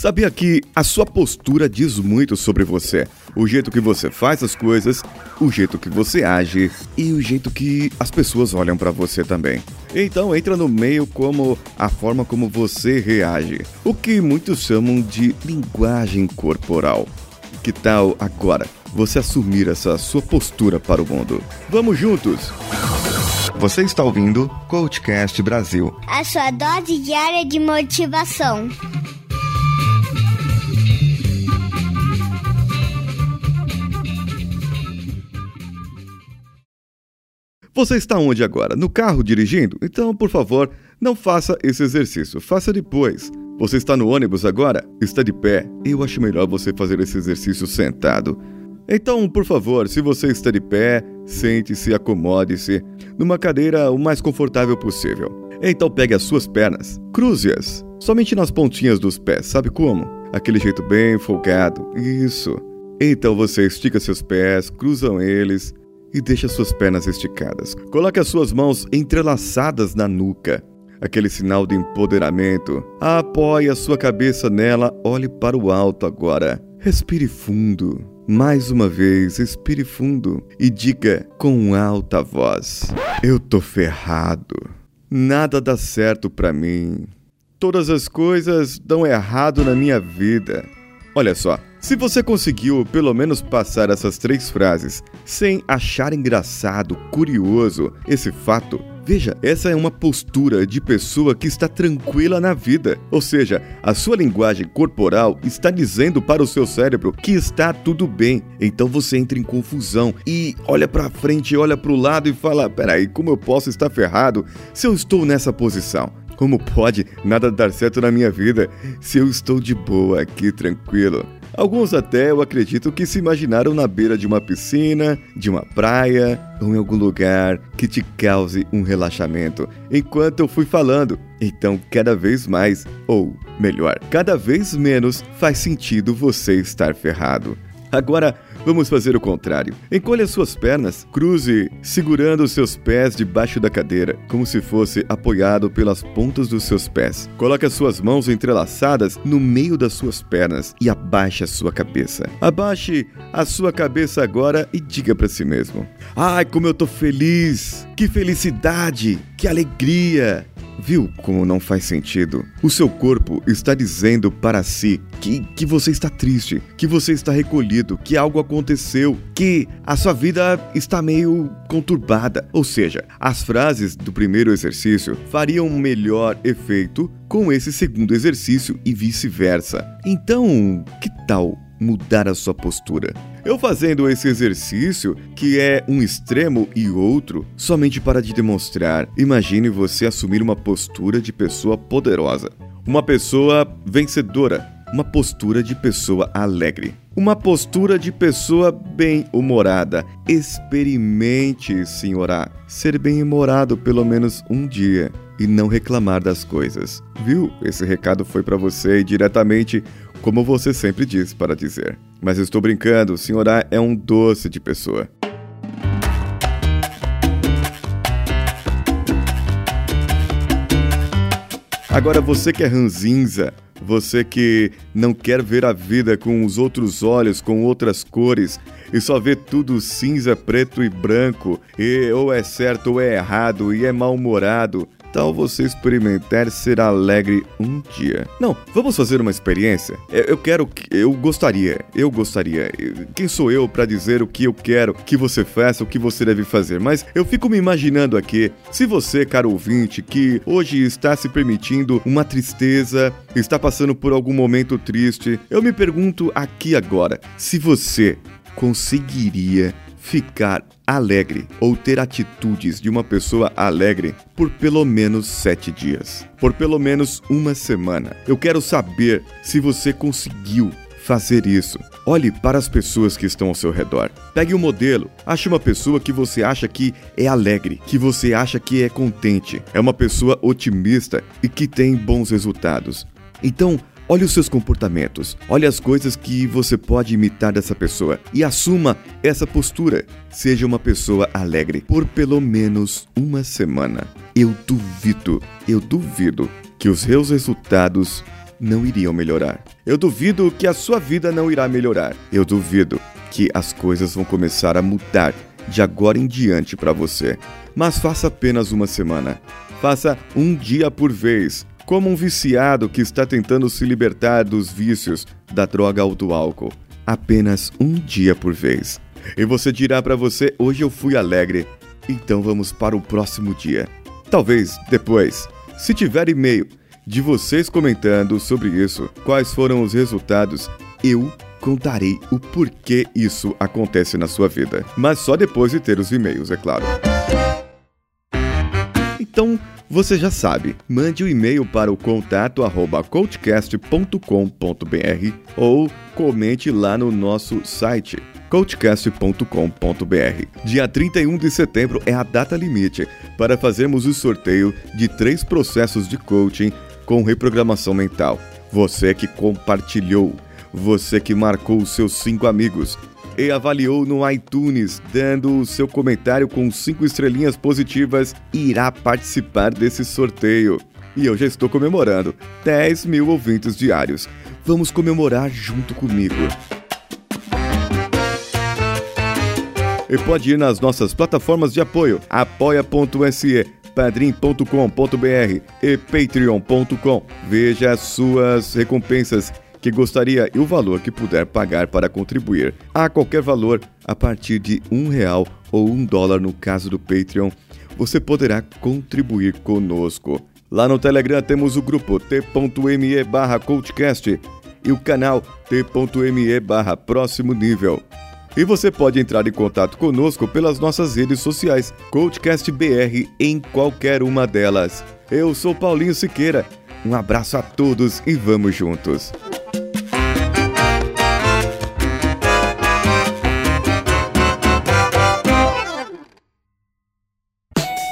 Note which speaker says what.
Speaker 1: Sabia que a sua postura diz muito sobre você? O jeito que você faz as coisas, o jeito que você age e o jeito que as pessoas olham para você também. Então entra no meio como a forma como você reage, o que muitos chamam de linguagem corporal. Que tal agora você assumir essa sua postura para o mundo? Vamos juntos! Você está ouvindo Coachcast Brasil
Speaker 2: a sua dose diária de motivação.
Speaker 1: Você está onde agora? No carro dirigindo? Então, por favor, não faça esse exercício. Faça depois. Você está no ônibus agora? Está de pé? Eu acho melhor você fazer esse exercício sentado. Então, por favor, se você está de pé, sente-se, acomode-se numa cadeira o mais confortável possível. Então pegue as suas pernas, cruze-as, somente nas pontinhas dos pés, sabe como? Aquele jeito bem folgado. Isso. Então você estica seus pés, cruzam eles e deixa suas pernas esticadas. Coloque as suas mãos entrelaçadas na nuca. Aquele sinal de empoderamento. Apoie a sua cabeça nela, olhe para o alto agora. Respire fundo. Mais uma vez, respire fundo e diga com alta voz: Eu tô ferrado. Nada dá certo para mim. Todas as coisas dão errado na minha vida. Olha só, se você conseguiu pelo menos passar essas três frases sem achar engraçado, curioso esse fato, Veja, essa é uma postura de pessoa que está tranquila na vida. Ou seja, a sua linguagem corporal está dizendo para o seu cérebro que está tudo bem. Então você entra em confusão e olha para frente, olha para o lado e fala: "Peraí, como eu posso estar ferrado se eu estou nessa posição?" Como pode nada dar certo na minha vida se eu estou de boa aqui, tranquilo? Alguns até eu acredito que se imaginaram na beira de uma piscina, de uma praia ou em algum lugar que te cause um relaxamento enquanto eu fui falando. Então, cada vez mais, ou melhor, cada vez menos faz sentido você estar ferrado. Agora, Vamos fazer o contrário. Encolha suas pernas, cruze, segurando os seus pés debaixo da cadeira, como se fosse apoiado pelas pontas dos seus pés. Coloque as suas mãos entrelaçadas no meio das suas pernas e abaixe a sua cabeça. Abaixe a sua cabeça agora e diga para si mesmo: Ai, como eu tô feliz! Que felicidade! Que alegria! Viu como não faz sentido? O seu corpo está dizendo para si que, que você está triste, que você está recolhido, que algo aconteceu, que a sua vida está meio conturbada. Ou seja, as frases do primeiro exercício fariam melhor efeito com esse segundo exercício e vice-versa. Então, que tal mudar a sua postura? Eu fazendo esse exercício, que é um extremo e outro, somente para te demonstrar. Imagine você assumir uma postura de pessoa poderosa, uma pessoa vencedora, uma postura de pessoa alegre, uma postura de pessoa bem-humorada. Experimente, senhorá, ser bem-humorado pelo menos um dia e não reclamar das coisas. Viu? Esse recado foi para você diretamente como você sempre diz para dizer. Mas estou brincando, o Sr. A é um doce de pessoa. Agora você que é ranzinza, você que não quer ver a vida com os outros olhos, com outras cores, e só vê tudo cinza, preto e branco, e ou é certo ou é errado, e é mal-humorado, tal você experimentar ser alegre um dia? Não, vamos fazer uma experiência? Eu quero, eu gostaria, eu gostaria. Quem sou eu para dizer o que eu quero que você faça, o que você deve fazer? Mas eu fico me imaginando aqui, se você, caro ouvinte, que hoje está se permitindo uma tristeza, está passando por algum momento triste, eu me pergunto aqui agora, se você conseguiria ficar alegre ou ter atitudes de uma pessoa alegre por pelo menos sete dias, por pelo menos uma semana. Eu quero saber se você conseguiu fazer isso. Olhe para as pessoas que estão ao seu redor. Pegue um modelo. Ache uma pessoa que você acha que é alegre, que você acha que é contente, é uma pessoa otimista e que tem bons resultados. Então, Olhe os seus comportamentos, olhe as coisas que você pode imitar dessa pessoa e assuma essa postura. Seja uma pessoa alegre por pelo menos uma semana. Eu duvido, eu duvido que os seus resultados não iriam melhorar. Eu duvido que a sua vida não irá melhorar. Eu duvido que as coisas vão começar a mudar de agora em diante para você. Mas faça apenas uma semana. Faça um dia por vez, como um viciado que está tentando se libertar dos vícios da droga ou do álcool. Apenas um dia por vez. E você dirá para você: hoje eu fui alegre, então vamos para o próximo dia. Talvez depois, se tiver e-mail de vocês comentando sobre isso, quais foram os resultados, eu contarei o porquê isso acontece na sua vida. Mas só depois de ter os e-mails, é claro. Então, você já sabe, mande o um e-mail para o contato arroba coachcast.com.br ou comente lá no nosso site coachcast.com.br. Dia 31 de setembro é a data limite para fazermos o sorteio de três processos de coaching com reprogramação mental. Você que compartilhou, você que marcou os seus cinco amigos e avaliou no iTunes, dando o seu comentário com cinco estrelinhas positivas, irá participar desse sorteio. E eu já estou comemorando 10 mil ouvintes diários. Vamos comemorar junto comigo. E pode ir nas nossas plataformas de apoio, apoia.se, padrim.com.br e patreon.com. Veja as suas recompensas que gostaria e o valor que puder pagar para contribuir. A qualquer valor, a partir de um real ou um dólar no caso do Patreon, você poderá contribuir conosco. Lá no Telegram temos o grupo t.me barra coachcast e o canal t.me barra próximo nível. E você pode entrar em contato conosco pelas nossas redes sociais, Coachcast BR em qualquer uma delas. Eu sou Paulinho Siqueira. Um abraço a todos e vamos juntos.